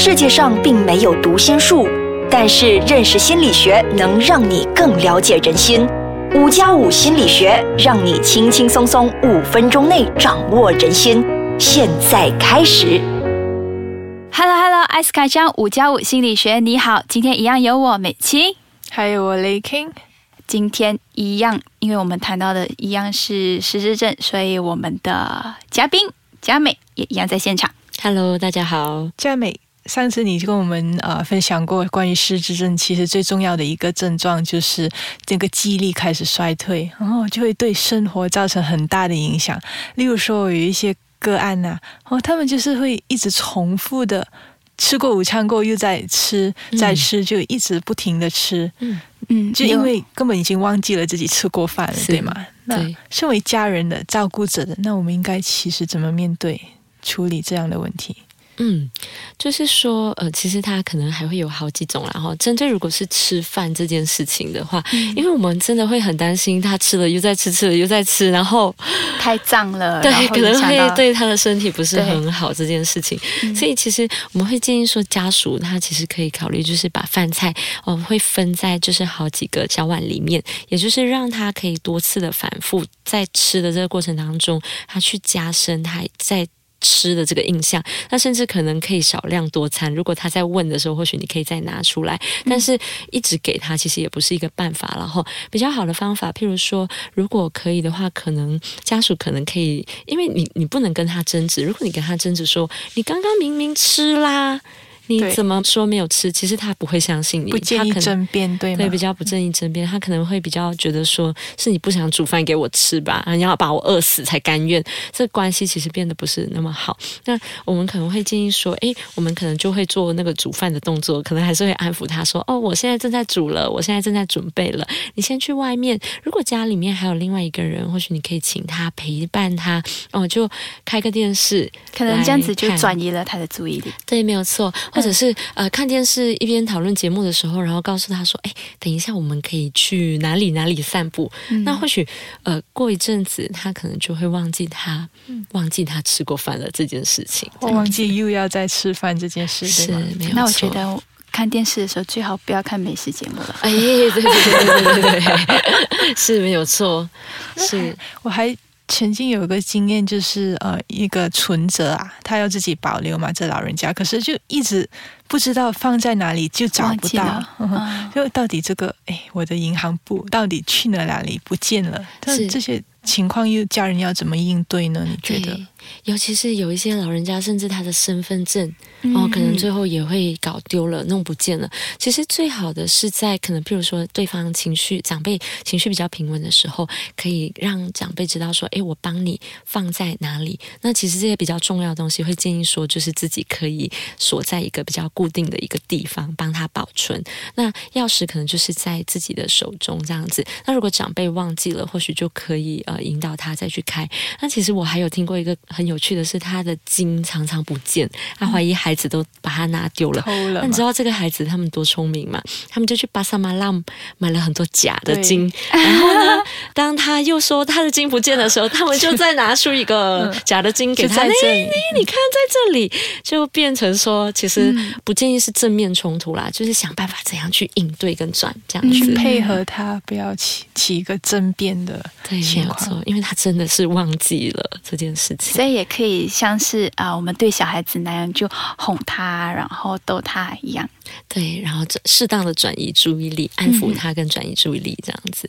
世界上并没有读心术，但是认识心理学能让你更了解人心。五加五心理学让你轻轻松松五分钟内掌握人心。现在开始。Hello Hello，艾斯卡酱五加五心理学，你好，今天一样有我美琪。还有我雷 king，今天一样，因为我们谈到的一样是失智症，所以我们的嘉宾佳美也一样在现场。Hello，大家好。佳美，上次你就跟我们呃分享过关于失智症，其实最重要的一个症状就是这个记忆力开始衰退，然后就会对生活造成很大的影响。例如说有一些个案呐、哦，他们就是会一直重复的。吃过午餐过后又在吃，再吃就一直不停的吃，嗯嗯，就因为根本已经忘记了自己吃过饭了，对吗？那身为家人的照顾者的，那我们应该其实怎么面对处理这样的问题？嗯，就是说，呃，其实它可能还会有好几种啦。然后，针对如果是吃饭这件事情的话，因为我们真的会很担心他吃了又在吃，吃了又在吃，然后 太胀了，对可能会对他的身体不是很好这件事情。所以，其实我们会建议说，家属他其实可以考虑，就是把饭菜哦、会分在就是好几个小碗里面，也就是让他可以多次的反复在吃的这个过程当中，他去加深他在。吃的这个印象，那甚至可能可以少量多餐。如果他在问的时候，或许你可以再拿出来，但是一直给他其实也不是一个办法。然后比较好的方法，譬如说，如果可以的话，可能家属可能可以，因为你你不能跟他争执。如果你跟他争执说，你刚刚明明吃啦，你怎么说没有吃？其实他不会相信你，不建议争辩，对吗？对，比较不正义争辩，他可能会比较觉得说是你不想煮饭给我吃吧，啊你要把我饿死才甘愿，这关系其实变得不是那么好。那我们可能会建议说，诶，我们可能就会做那个煮饭的动作，可能还是会安抚他说，哦，我现在正在煮了，我现在正在准备了，你先去外面。如果家里面还有另外一个人，或许你可以请他陪伴他，哦，就开个电视，可能这样子就转移了他的注意力。对，没有错，或者是、呃看电视一边讨论节目的时候，然后告诉他说：“哎，等一下我们可以去哪里哪里散步。那或许呃过一阵子，他可能就会忘记他、忘记他吃过饭了这件事情。我忘记又要再吃饭这件事，是？没有错。那我觉得看电视的时候最好不要看美食节目了。哎，对对对对对对对，是没有错，是我还曾经有一个经验，就是呃，一个存折啊，他要自己保留嘛，这老人家，可是就一直不知道放在哪里，就找不到，就到底这个，哎，我的银行簿到底去了哪里不见了？但是。这些情况又家人要怎么应对呢？你觉得？尤其是有一些老人家，甚至他的身份证嗯哦，可能最后也会搞丢了、弄不见了。其实最好的是在可能，譬如说对方情绪长辈情绪比较平稳的时候，可以让长辈知道说，诶，我帮你放在哪里。那其实这些比较重要的东西，会建议说，就是自己可以锁在一个比较固定的一个地方，帮他保存。那钥匙可能就是在自己的手中这样子。那如果长辈忘记了，或许就可以呃引导他再去开。那其实我还有听过一个很有趣的是，他的金常常不见，他怀疑孩子都把它拿丢了。那你知？道这个孩子他们多聪明吗？他们就去巴萨马浪买了很多假的对金，然后呢，当他又说他的金不见的时候，他们就再拿出一个 假的金给他。你看在这里，就变成说，其实嗯不建议是正面冲突啦，就是想办法怎样去应对跟转这样去子。配合他，不要起起一个争辩的情况有错。，因为他真的是忘记了这件事情。所以也可以像是啊、我们对小孩子那样，就哄他，然后逗他一样。对，然后这适当的转移注意力，安抚他跟转移注意力这样子。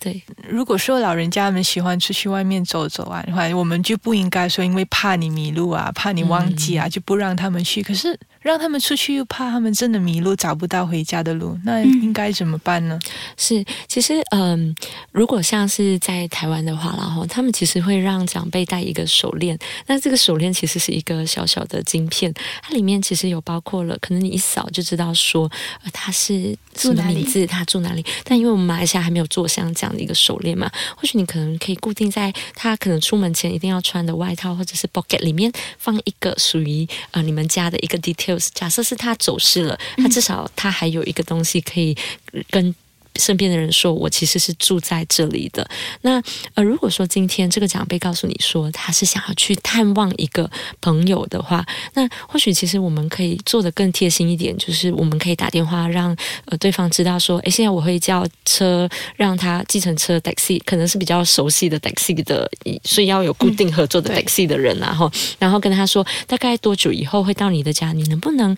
对，如果说老人家们喜欢出去外面走走啊的话，我们就不应该说因为怕你迷路啊，怕你忘记啊，就不让他们去。可是让他们出去又怕他们真的迷路，找不到回家的路，那应该怎么办呢？是，其实嗯，如果像是在台湾的话，然后他们其实会让长辈带一个手链，那这个手链其实是一个小小的晶片，它里面其实有包括了，可能你一扫就知道说，呃，他是什住哪里么名字，他住哪里。但因为我们马来西亚还没有做像这样的一个手链嘛，或许你可能可以固定在他可能出门前一定要穿的外套或者是 pocket 里面放一个属于呃你们家的一个 details。假设是他走失了，他至少他还有一个东西可以呃跟。身边的人说，我其实是住在这里的。那呃，如果说今天这个长辈告诉你说他是想要去探望一个朋友的话，那或许其实我们可以做的更贴心一点，就是我们可以打电话让呃对方知道说，诶，现在我会叫车，让他计程车 taxi 可能是比较熟悉的 taxi 的，所以要有固定合作的 taxi 的人，然后然后跟他说大概多久以后会到你的家，你能不能？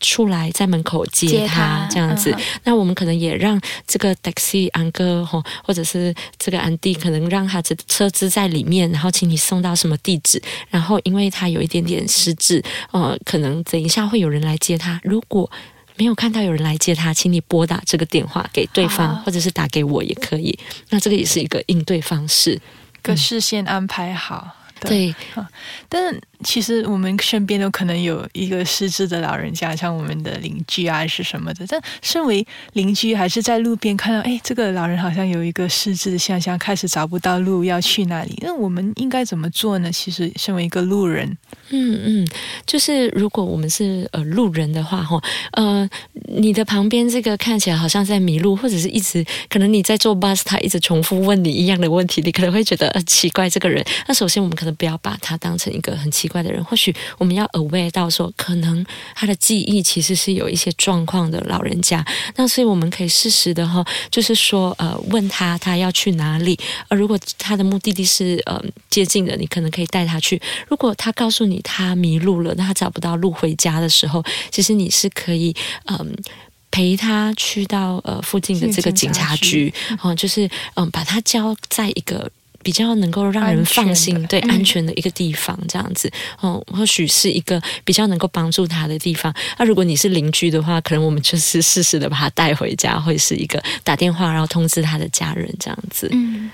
出来在门口接他这样子，那我们可能也让这个 taxi 安哥哈，或者是这个安迪，可能让他这车子在里面，然后请你送到什么地址，然后因为他有一点点失智，呃，可能等一下会有人来接他。如果没有看到有人来接他，请你拨打这个电话给对方，或者是打给我也可以。那这个也是一个应对方式，个事先安排好。对，但是。其实我们身边都可能有一个失智的老人家，像我们的邻居啊，是什么的。但身为邻居，还是在路边看到，哎，这个老人好像有一个失智的现象，开始找不到路要去哪里。那我们应该怎么做呢？其实，身为一个路人，嗯嗯，就是如果我们是呃路人的话，哈，呃，你的旁边这个看起来好像在迷路，或者是一直可能你在坐 bus，他一直重复问你一样的问题，你可能会觉得呃奇怪，这个人。那首先，我们可能不要把他当成一个很奇。奇怪的人，或许我们要 aware 到说，可能他的记忆其实是有一些状况的老人家。那所以我们可以适时的哈，就是说呃，问他他要去哪里。而如果他的目的地是呃接近的，你可能可以带他去。如果他告诉你他迷路了，那他找不到路回家的时候，其实你是可以嗯陪他去到呃附近的这个警察局，哦，就是嗯把他交在一个。比较能够让人放心、对安全的一个地方，这样子，哦，或许是一个比较能够帮助他的地方。那如果你是邻居的话，可能我们就是适时的把他带回家，会是一个打电话，然后通知他的家人这样子。嗯，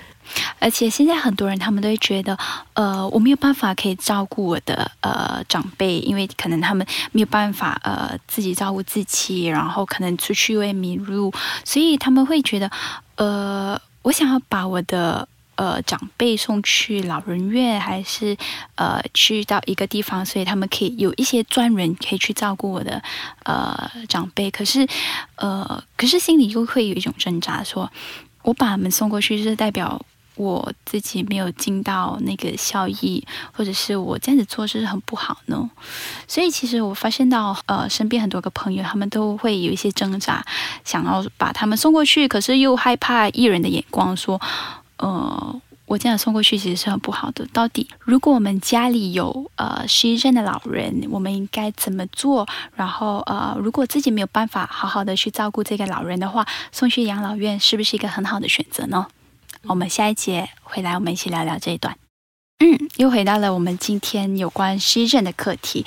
而且现在很多人他们都会觉得，呃，我没有办法可以照顾我的呃长辈，因为可能他们没有办法呃自己照顾自己，然后可能出去会迷路，所以他们会觉得，呃，我想要把我的。呃，长辈送去老人院，还是呃去到一个地方，所以他们可以有一些专人可以去照顾我的呃长辈。可是呃，可是心里又会有一种挣扎，说我把他们送过去，是代表我自己没有尽到那个效益，或者是我这样子做是很不好呢？所以其实我发现到呃，身边很多个朋友，他们都会有一些挣扎，想要把他们送过去，可是又害怕艺人的眼光，说。呃，我这样送过去其实是很不好的。到底，如果我们家里有呃失忆症的老人，我们应该怎么做？然后呃，如果自己没有办法好好的去照顾这个老人的话，送去养老院是不是一个很好的选择呢？我们下一节回来，我们一起聊聊这一段。嗯，又回到了我们今天有关失忆症的课题。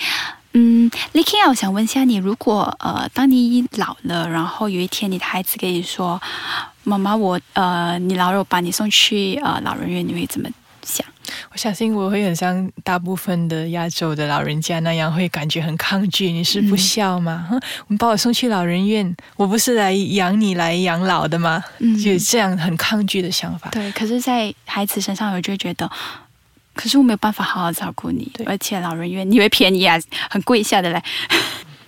嗯 l i k i 我想问一下你，如果呃，当你老了，然后有一天你的孩子跟你说。妈妈，我呃，你老了，我把你送去呃老人院，你会怎么想？我相信我会很像大部分的亚洲的老人家那样，会感觉很抗拒。你是不孝吗？你把我送去老人院，我不是来养你来养老的吗？就这样很抗拒的想法。对，可是，在孩子身上，我就觉得，可是我没有办法好好照顾你，而且老人院你会便宜啊，很贵下的嘞。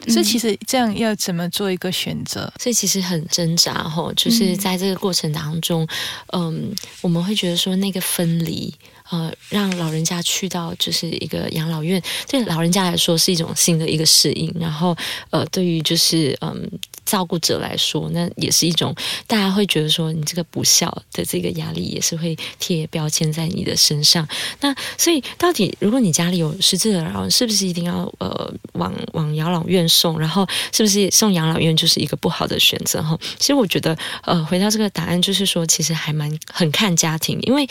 所以其实这样要怎么做一个选择？所以其实很挣扎哈，就是在这个过程当中，嗯，我们会觉得说那个分离，呃，让老人家去到就是一个养老院，对老人家来说是一种新的一个适应，然后呃，对于就是嗯。照顾者来说，那也是一种大家会觉得说你这个不孝的这个压力，也是会贴标签在你的身上。那所以到底，如果你家里有失智的老人，是不是一定要呃往往养老院送？然后是不是送养老院就是一个不好的选择？哈，其实我觉得呃，回到这个答案，就是说其实还蛮很看家庭，因为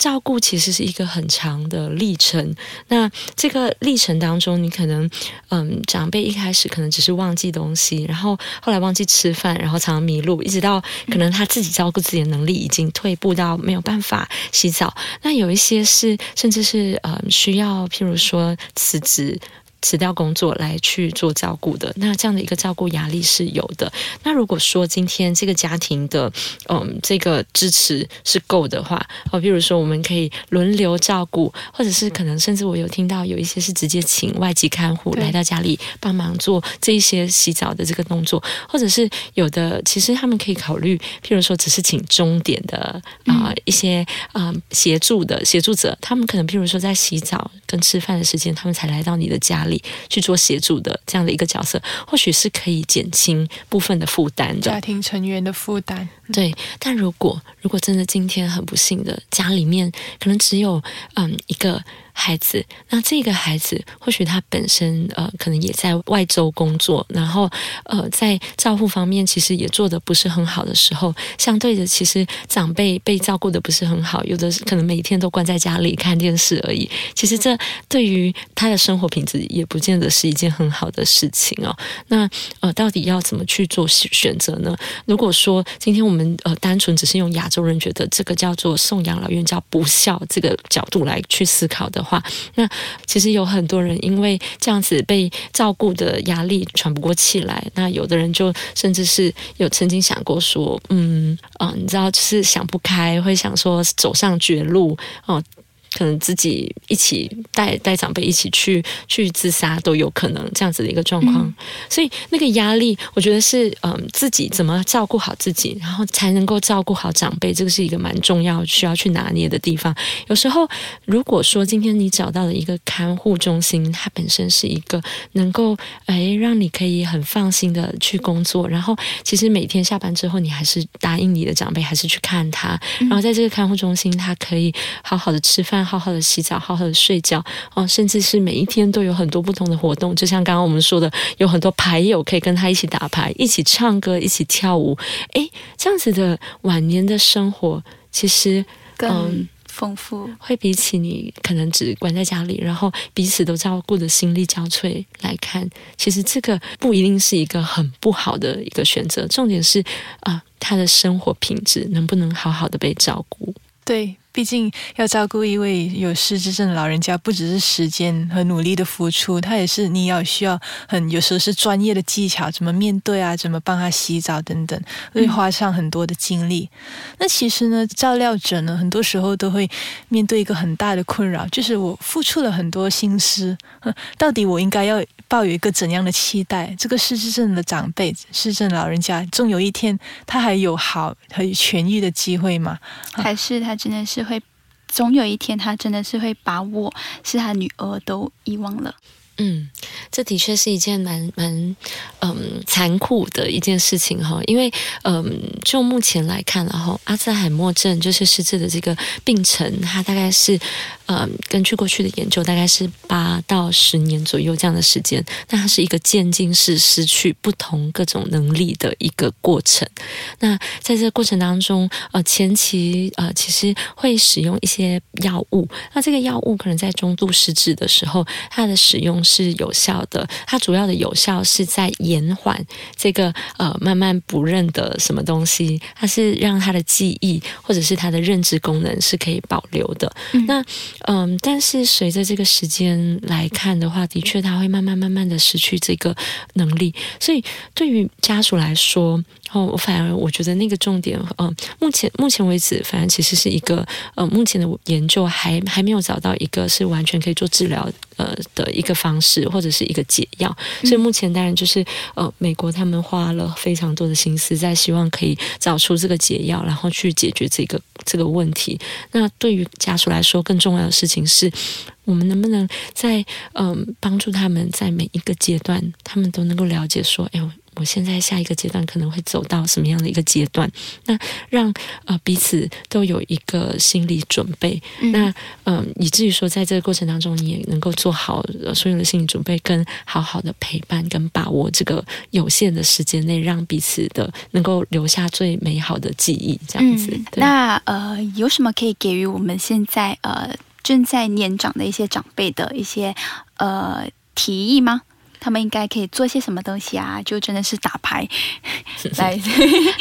照顾其实是一个很长的历程。那这个历程当中，你可能嗯长辈一开始可能只是忘记东西，然后后来。忘记吃饭，然后常常迷路，一直到可能他自己照顾自己的能力已经退步到没有办法洗澡。那有一些是，甚至是呃需要，譬如说辞职。辞掉工作来去做照顾的。那这样的一个照顾压力是有的。那如果说今天这个家庭的嗯这个支持是够的话，哦，比如说我们可以轮流照顾，或者是可能甚至我有听到有一些是直接请外籍看护来到家里帮忙做这一些洗澡的这个动作，或者是有的其实他们可以考虑，譬如说只是请钟点的啊一些啊协助的协助者，他们可能譬如说在洗澡跟吃饭的时间，他们才来到你的家里去做协助的这样的一个角色，或许是可以减轻部分的负担的家庭成员的负担。对，但如果如果真的今天很不幸的家里面可能只有嗯一个。孩子，那这个孩子或许他本身呃，可能也在外州工作，然后呃，在照顾方面其实也做的不是很好的时候，相对的，其实长辈被照顾的不是很好，有的可能每天都关在家里看电视而已。其实这对于他的生活品质也不见得是一件很好的事情哦。那呃，到底要怎么去做选择呢？如果说今天我们呃单纯只是用亚洲人觉得这个叫做送养老院叫不孝这个角度来去思考的。话，那其实有很多人因为这样子被照顾的压力喘不过气来，那有的人就甚至是有曾经想过说，嗯啊，你知道，就是想不开，会想说走上绝路哦。可能自己一起带带长辈一起去去自杀都有可能这样子的一个状况，所以那个压力，我觉得是嗯自己怎么照顾好自己，然后才能够照顾好长辈，这个是一个蛮重要需要去拿捏的地方。有时候如果说今天你找到了一个看护中心，它本身是一个能够哎让你可以很放心的去工作，然后其实每天下班之后你还是答应你的长辈还是去看他，然后在这个看护中心，他可以好好的吃饭。好好的洗澡，好好的睡觉哦，甚至是每一天都有很多不同的活动，就像刚刚我们说的，有很多牌友可以跟他一起打牌，一起唱歌，一起跳舞。诶，这样子的晚年的生活，其实更丰富，会比起你可能只关在家里，然后彼此都照顾的心力交瘁来看，其实这个不一定是一个很不好的一个选择。重点是啊，他的生活品质能不能好好的被照顾？对。毕竟要照顾一位有失智症的老人家，不只是时间和努力的付出，他也是你要需要很有时候是专业的技巧，怎么面对啊，怎么帮他洗澡等等，会花上很多的精力。那其实呢，照料者呢，很多时候都会面对一个很大的困扰，就是我付出了很多心思，到底我应该要抱有一个怎样的期待？这个失智症的长辈、失智老人家，终有一天他还有好和痊愈的机会吗？还是他真的是？会，总有一天，他真的是会把我是他女儿都遗忘了。嗯，这的确是一件蛮蛮嗯残酷的一件事情哈，因为嗯，就目前来看，然后阿兹海默症就是失智的这个病程，它大概是。呃，根据过去的研究，大概是八到十年左右这样的时间。那它是一个渐进式失去不同各种能力的一个过程。那在这个过程当中，呃，前期呃，其实会使用一些药物。那这个药物可能在中度失智的时候，它的使用是有效的。它主要的有效是在延缓这个呃慢慢不认得什么东西，它是让他的记忆或者是他的认知功能是可以保留的。那嗯，但是随着这个时间来看的话，的确他会慢慢慢慢的失去这个能力，所以对于家属来说。哦，我反而我觉得那个重点，嗯，目前目前为止，反正其实是一个，呃，目前的研究还还没有找到一个是完全可以做治疗，呃的一个方式或者是一个解药。所以目前当然就是，呃，美国他们花了非常多的心思在希望可以找出这个解药，然后去解决这个这个问题。那对于家属来说，更重要的事情是，我们能不能在嗯帮助他们在每一个阶段，他们都能够了解说，哎呦。我现在下一个阶段可能会走到什么样的一个阶段？那让呃彼此都有一个心理准备。那嗯，以至于说在这个过程当中，你也能够做好所有的心理准备，跟好好的陪伴跟把握这个有限的时间内，让彼此的能够留下最美好的记忆。这样子。那呃，有什么可以给予我们现在呃正在年长的一些长辈的一些呃提议吗？他们应该可以做些什么东西啊？就真的是打牌 来。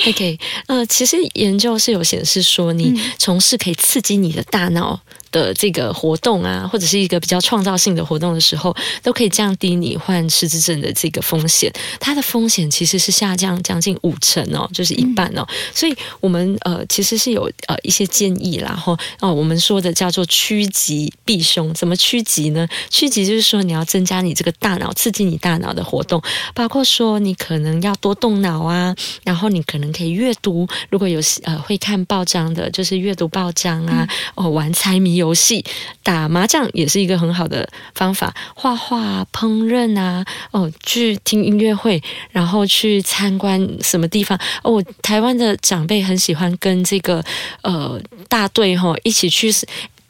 OK，呃，其实研究是有显示说，你从事可以刺激你的大脑的这个活动啊，或者是一个比较创造性的活动的时候，都可以降低你患失智症的这个风险。它的风险其实是下降将近五成哦，就是一半哦。所以我们呃其实是有呃一些建议啦，然后哦我们说的叫做趋吉避凶。怎么趋吉呢？趋吉就是说你要增加你这个大脑，刺激你大脑的活动，包括说你可能要多动脑啊，然后你可能可以阅读，如果有呃会看报章的，就是阅读报章啊，哦玩猜谜游戏、打麻将也是一个很好的方法，画画、烹饪啊，哦去听音乐会，然后去参观什么地方哦。台湾的长辈很喜欢跟这个呃大队哈一起去。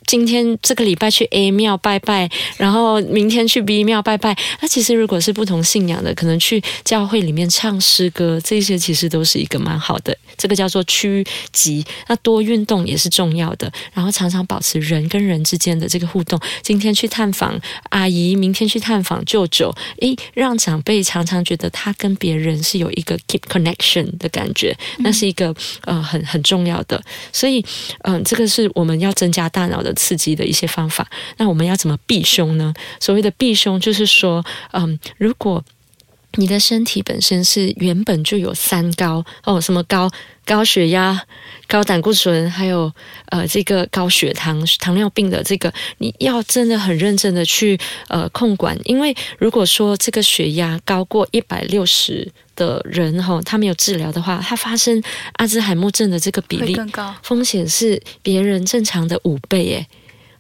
今天这个礼拜去 A 庙拜拜，然后明天去 B 庙拜拜。那其实如果是不同信仰的，可能去教会里面唱诗歌，这些其实都是一个蛮好的。这个叫做趋吉。那多运动也是重要的，然后常常保持人跟人之间的这个互动。今天去探访阿姨，明天去探访舅舅，诶，让长辈常常觉得他跟别人是有一个 keep connection 的感觉，那是一个呃很很重要的。所以，嗯，这个是我们要增加大脑的。刺激的一些方法，那我们要怎么避凶呢？所谓的避凶，就是说，嗯，如果你的身体本身是原本就有三高哦，什么高？高血压、高胆固醇，还有呃这个高血糖、糖尿病的这个，你要真的很认真的去呃控管，因为如果说这个血压高过一百六十的人哈，他没有治疗的话，他发生阿兹海默症的这个比例更高，风险是别人正常的五倍诶。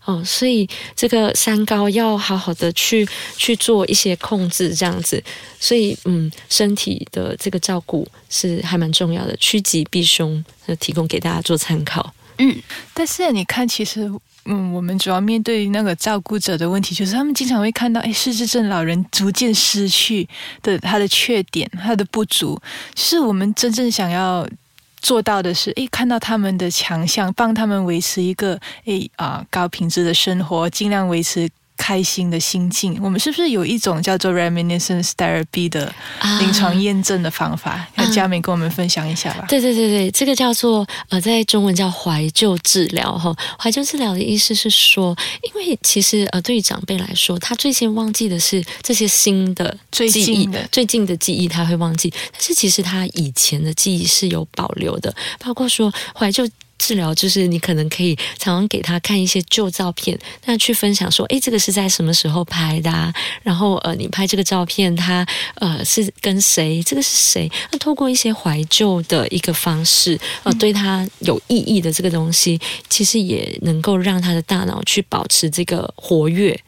哦，所以这个三高要好好的去去做一些控制，这样子。所以，嗯，身体的这个照顾是还蛮重要的，趋吉避凶，提供给大家做参考。嗯，但是你看，其实，嗯，我们主要面对那个照顾者的问题，就是他们经常会看到，哎，失智症老人逐渐失去的他的缺点，他的不足，是我们真正想要。做到的是，诶，看到他们的强项，帮他们维持一个诶啊高品质的生活，尽量维持。开心的心境，我们是不是有一种叫做 reminiscence therapy 的临床验证的方法？那佳美跟我们分享一下吧。对对对对，这个叫做呃，在中文叫怀旧治疗哈。怀旧治疗的意思是说，因为其实呃，对于长辈来说，他最先忘记的是这些新的最近的最近的记忆，他会忘记。但是其实他以前的记忆是有保留的，包括说怀旧。治疗就是你可能可以常常给他看一些旧照片，那去分享说，诶，这个是在什么时候拍的？然后呃，你拍这个照片，他呃是跟谁？这个是谁？那透过一些怀旧的一个方式，呃，对他有意义的这个东西，其实也能够让他的大脑去保持这个活跃。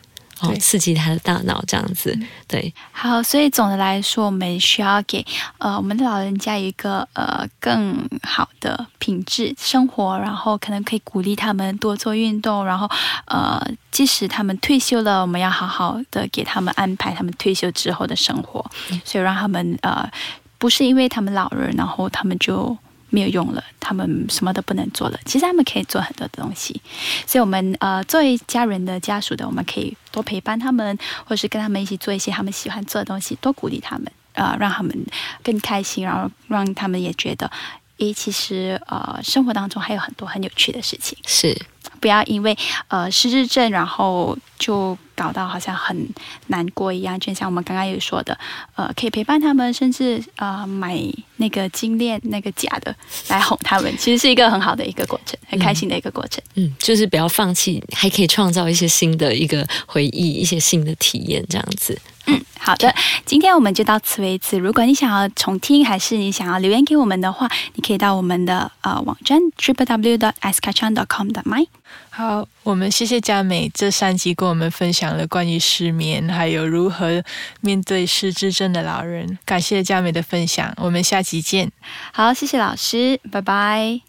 哦，刺激他的大脑这样子，对。好，所以总的来说，我们需要给呃我们的老人家一个呃更好的品质生活，然后可能可以鼓励他们多做运动，然后呃即使他们退休了，我们要好好的给他们安排他们退休之后的生活，所以让他们呃不是因为他们老人，然后他们就。没有用了，他们什么都不能做了。其实他们可以做很多的东西，所以我们呃作为家人的家属的，我们可以多陪伴他们，或是跟他们一起做一些他们喜欢做的东西，多鼓励他们，呃，让他们更开心，然后让他们也觉得，诶，其实呃生活当中还有很多很有趣的事情。是。不要因为呃失智症，然后就搞到好像很难过一样。就像我们刚刚有说的，呃，可以陪伴他们，甚至呃买那个金链那个假的来哄他们，其实是一个很好的一个过程，很开心的一个过程。嗯，就是不要放弃，还可以创造一些新的一个回忆，一些新的体验，这样子。嗯，好的，今天我们就到此为止。如果你想要重听，还是你想要留言给我们的话，你可以到我们的呃网站 triple w dot s k a c h a n dot com 的 my。好，我们谢谢佳美这三集跟我们分享了关于失眠，还有如何面对失智症的老人。感谢佳美的分享，我们下集见。好，谢谢老师，拜拜。